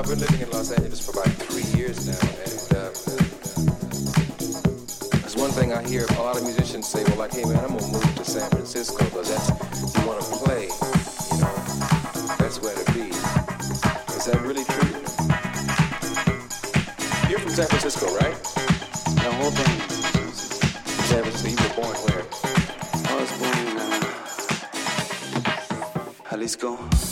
I've been living in Los Angeles for about three years now, and uh, there's one thing I hear a lot of musicians say, well, like, hey man, I'm gonna move to San Francisco because that's you want to play. You know, that's where to be. Is that really true? You're from San Francisco, right? The whole thing. San Francisco. You were born where? I was born in uh, Jalisco.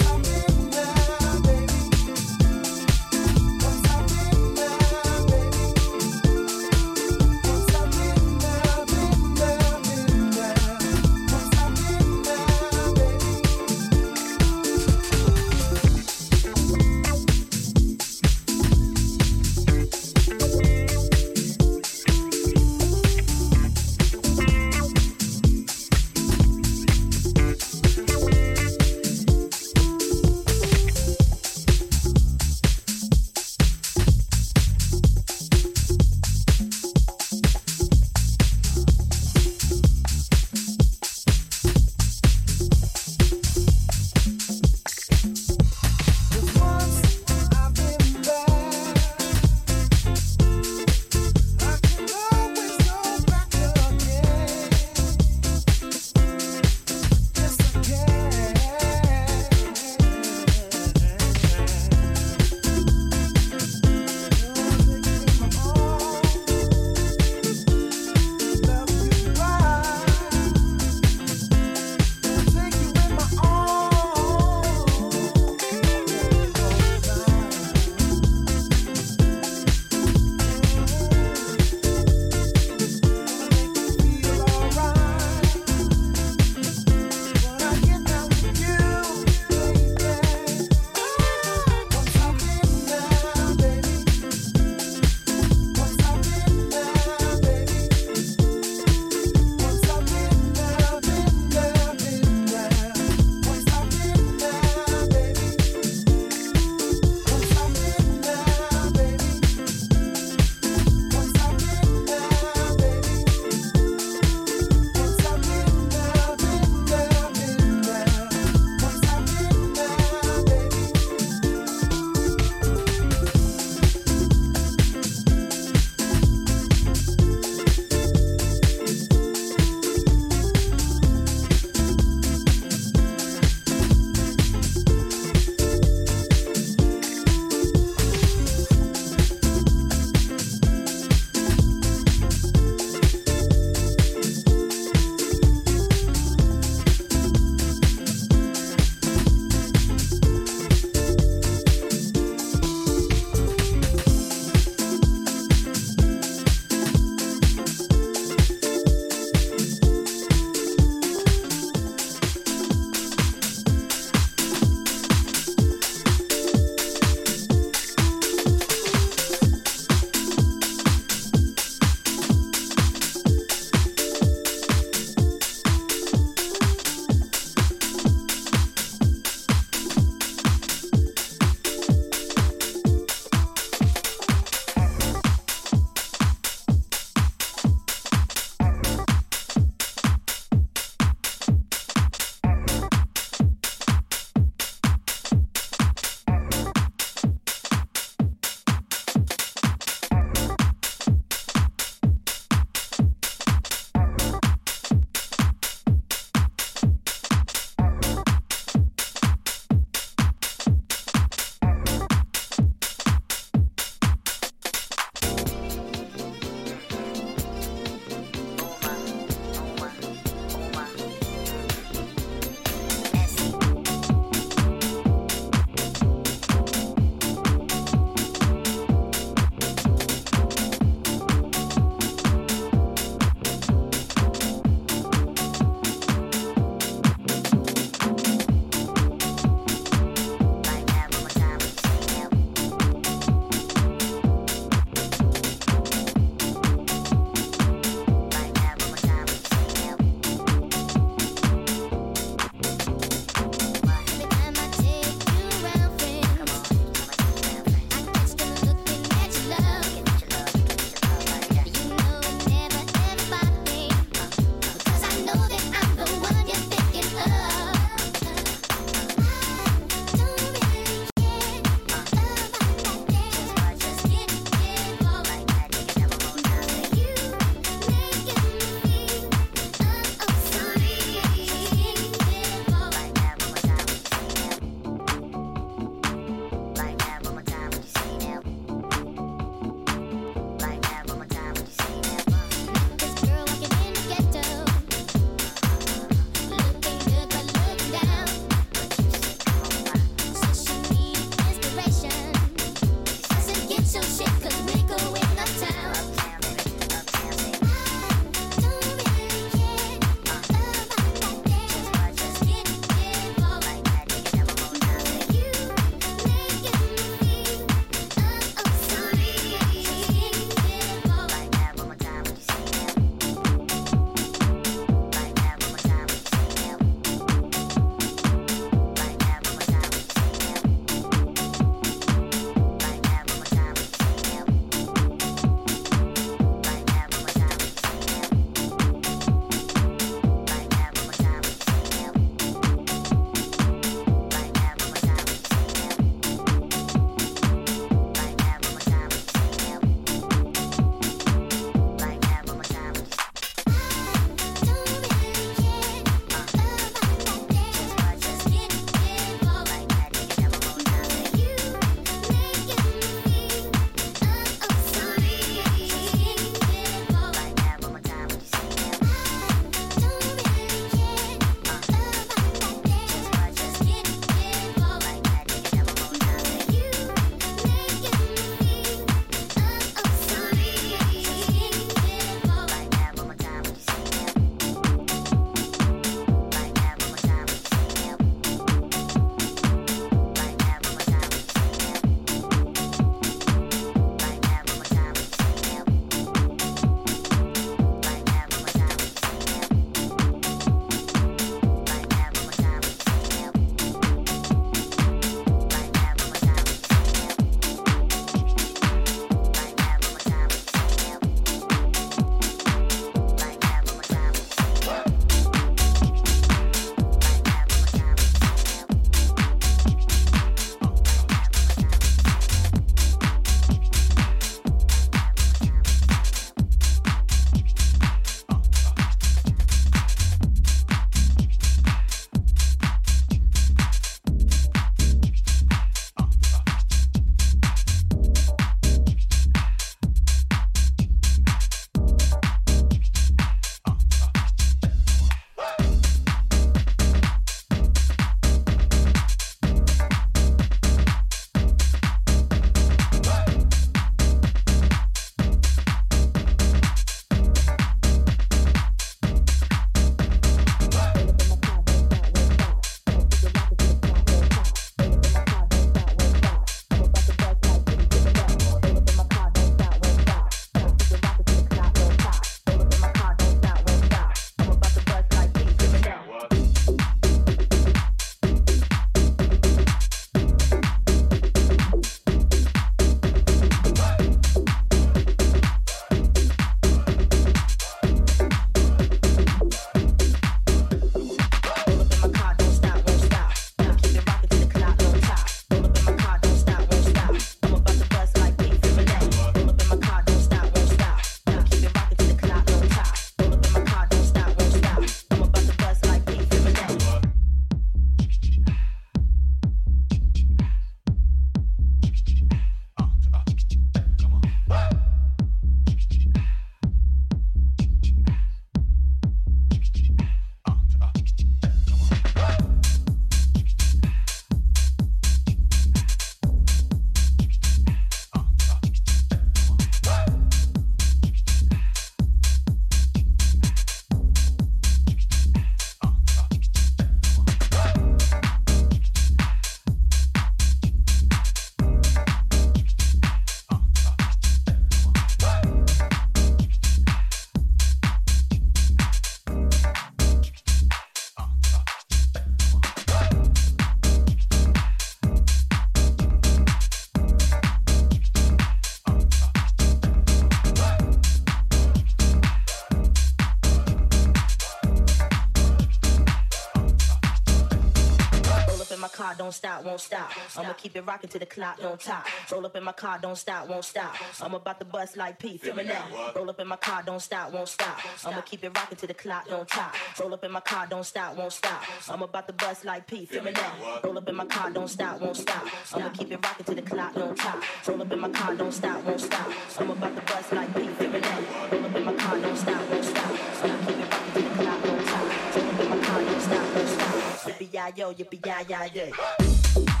Stop. I'ma keep it rocking till the clock don't top. Roll up in my car, don't stop, won't stop. I'm about to bust like P, feel me now. Roll up in my car, don't stop, won't stop. I'ma keep it rocking till the clock don't top. Roll up in my car, don't stop, won't stop. I'm about to bust like P, feel me now. Roll up in my car, don't stop, won't stop. I'ma keep it rocking till the clock don't top. Roll up in my car, don't stop, won't stop. I'm about to bust like P, feel me now. Roll up in my car, don't stop, won't stop. I'ma keep it rocking till the clock don't top. Roll up in my car, don't stop, won't stop. Yippee-yi-yo, yippee-yi-yi-yay.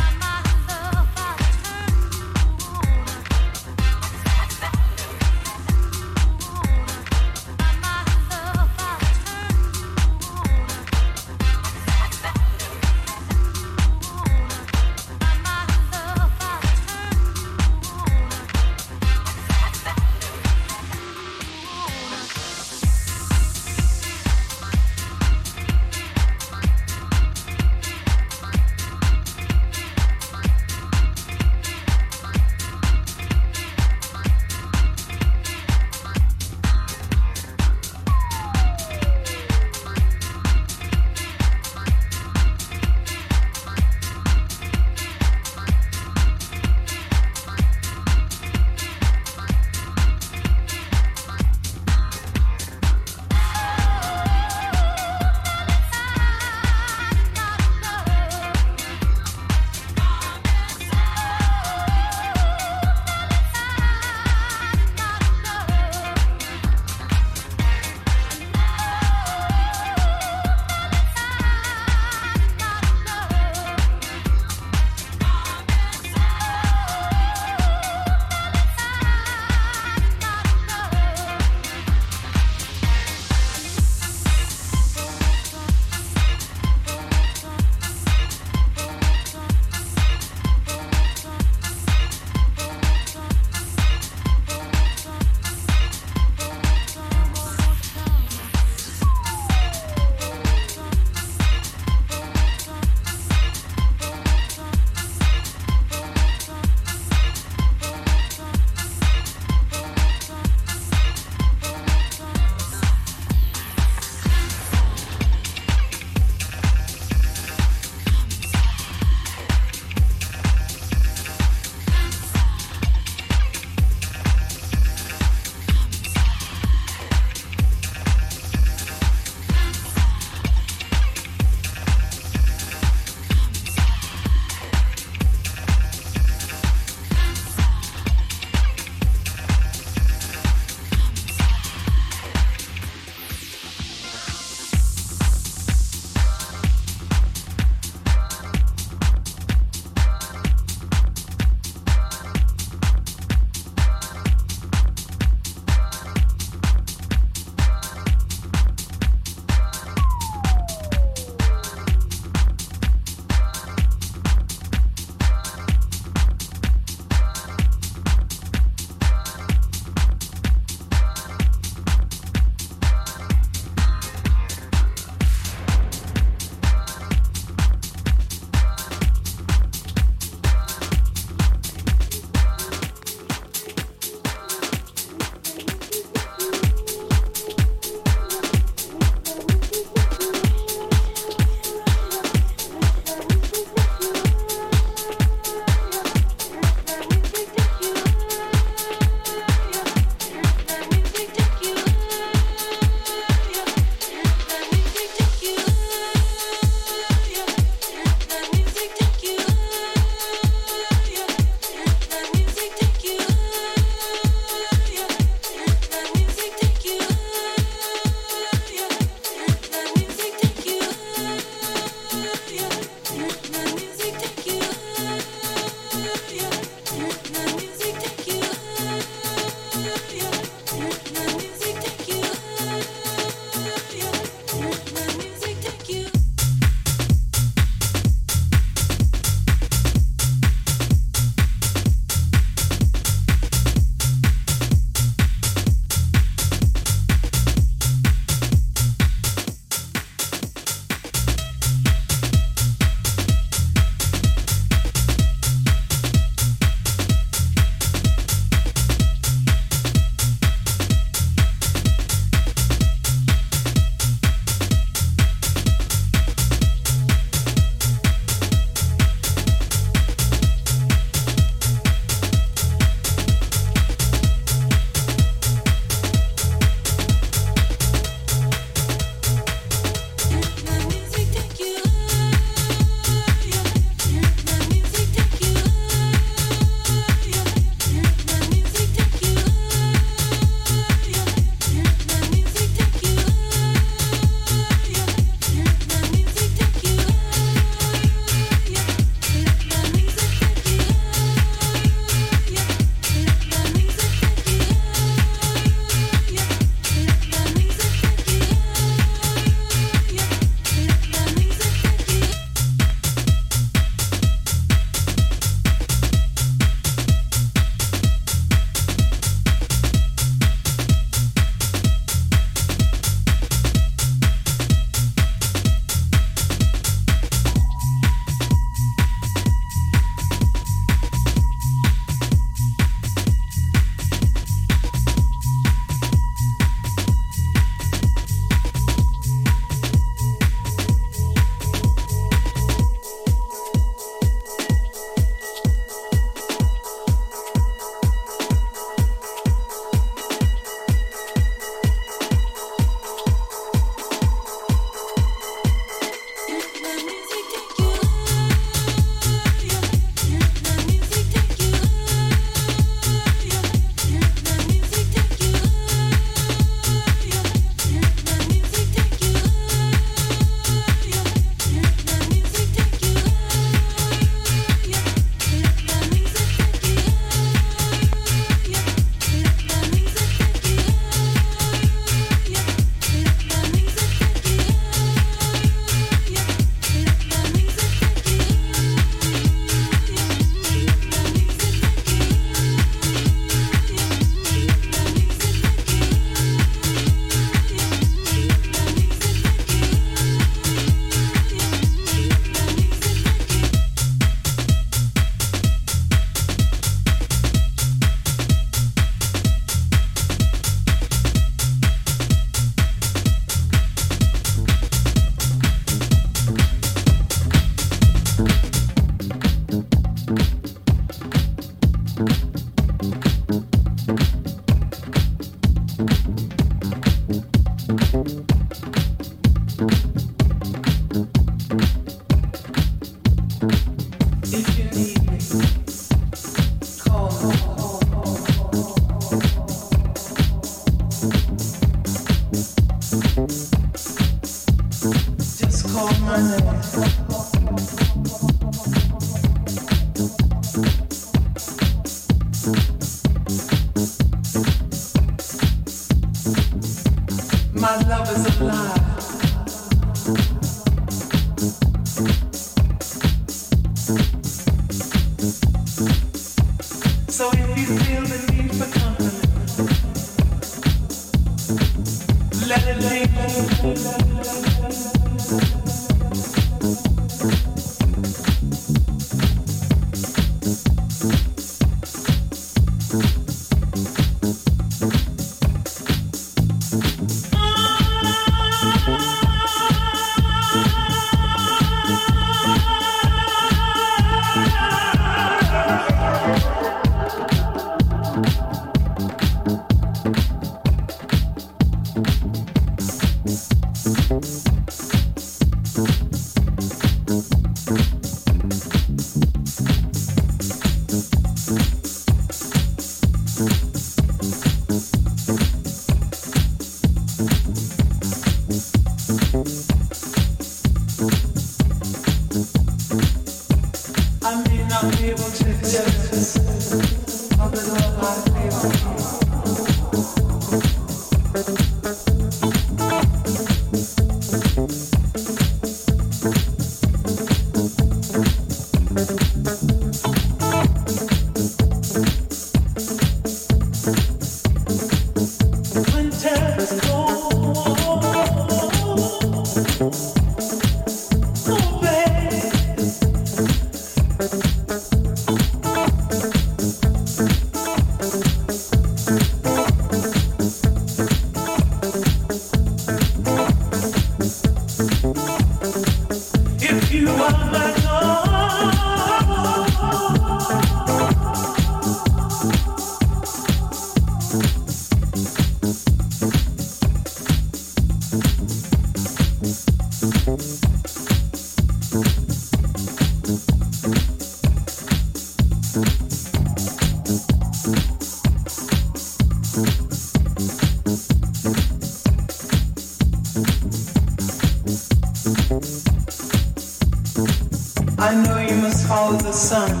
the sun.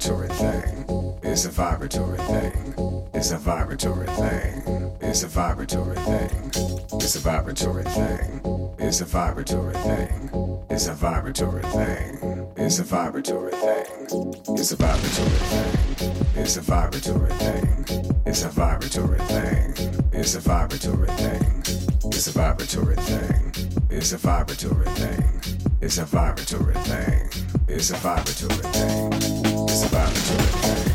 Vibratory thing. It's a vibratory thing. It's a vibratory thing. It's a vibratory thing. It's a vibratory thing. It's a vibratory thing. It's a vibratory thing. It's a vibratory thing. It's a vibratory thing. It's a vibratory thing. It's a vibratory thing. It's a vibratory thing. It's a vibratory thing. It's a vibratory thing. It's a vibratory thing. It's a vibratory thing. Stop.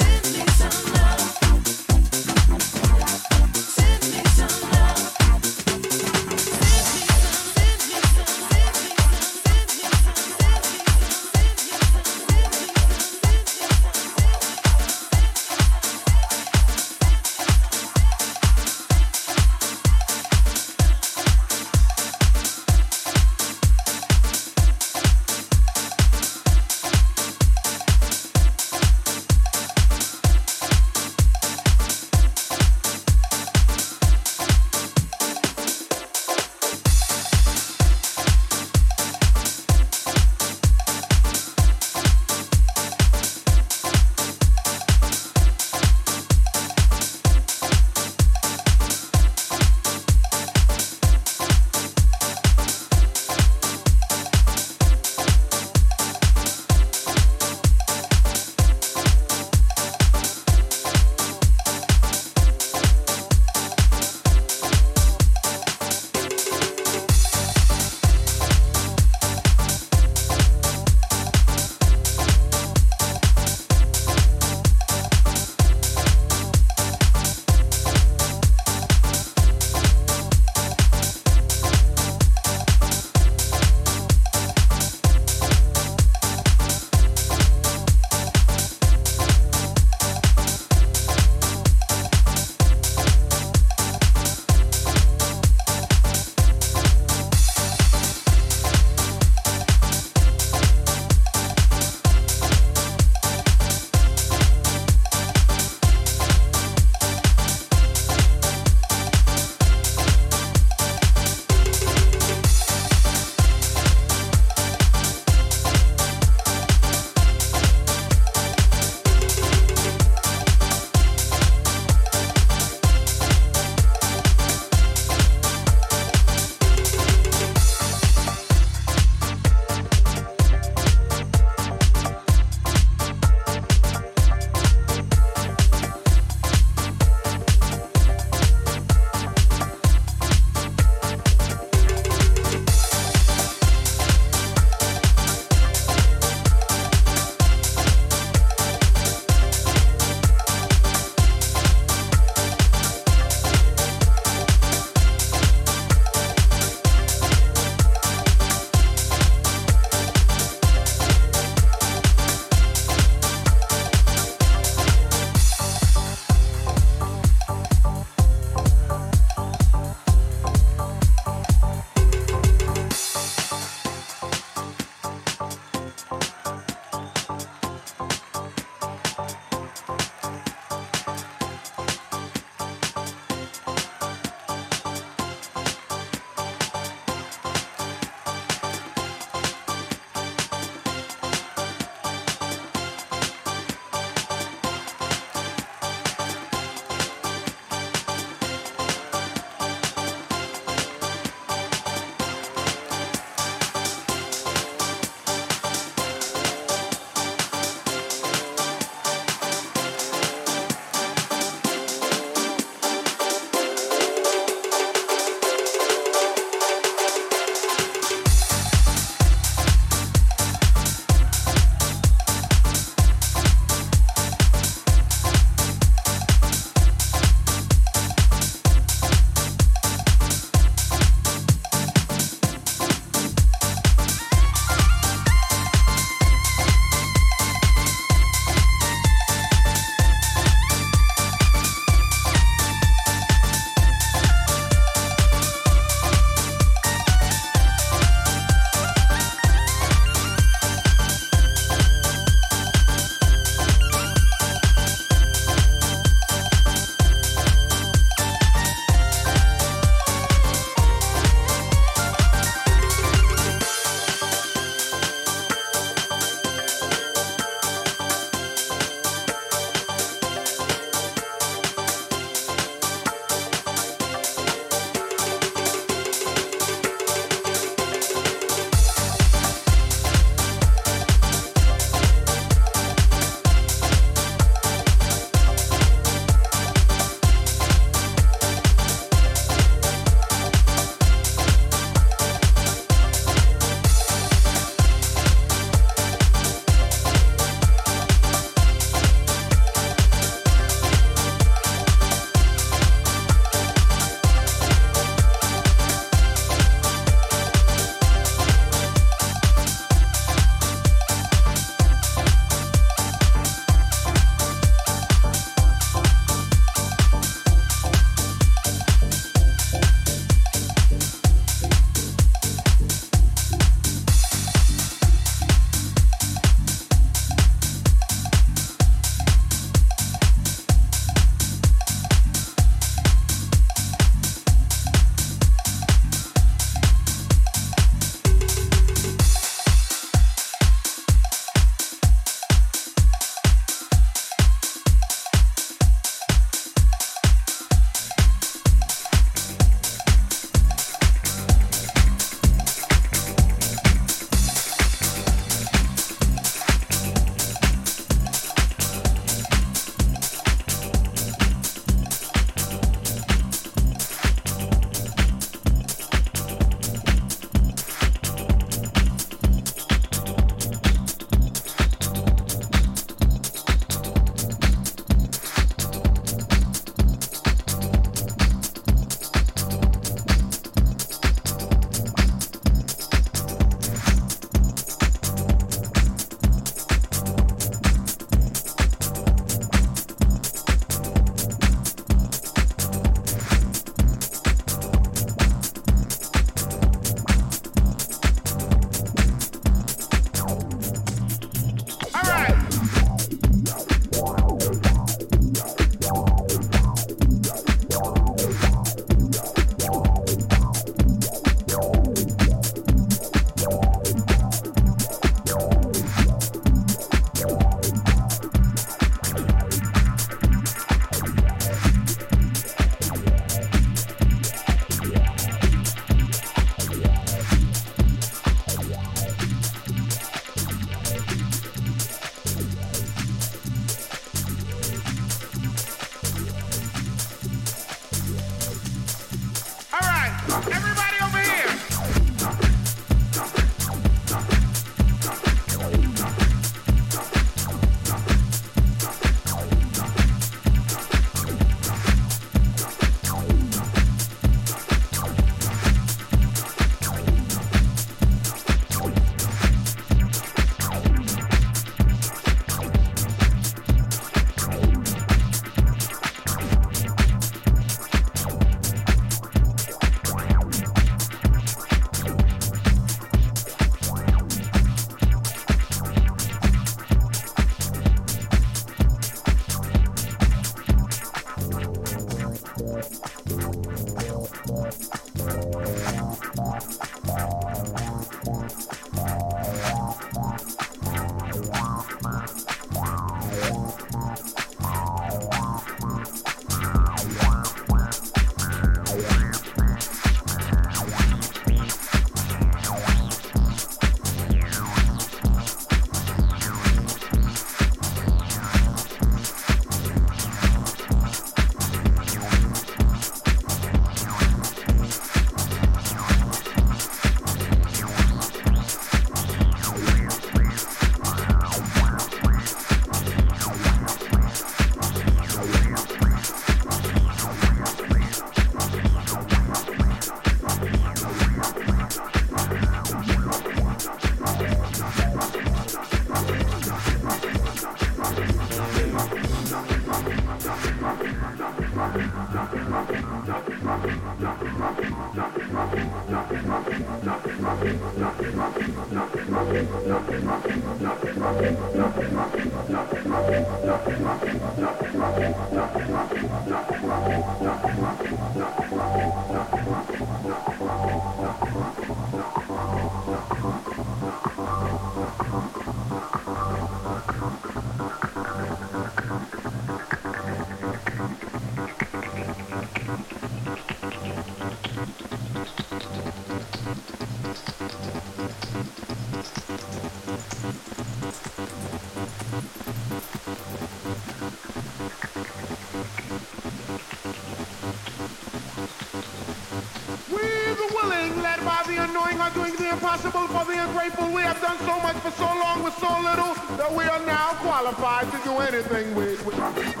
For the. We have done so much for so long with so little that we are now qualified to do anything with. with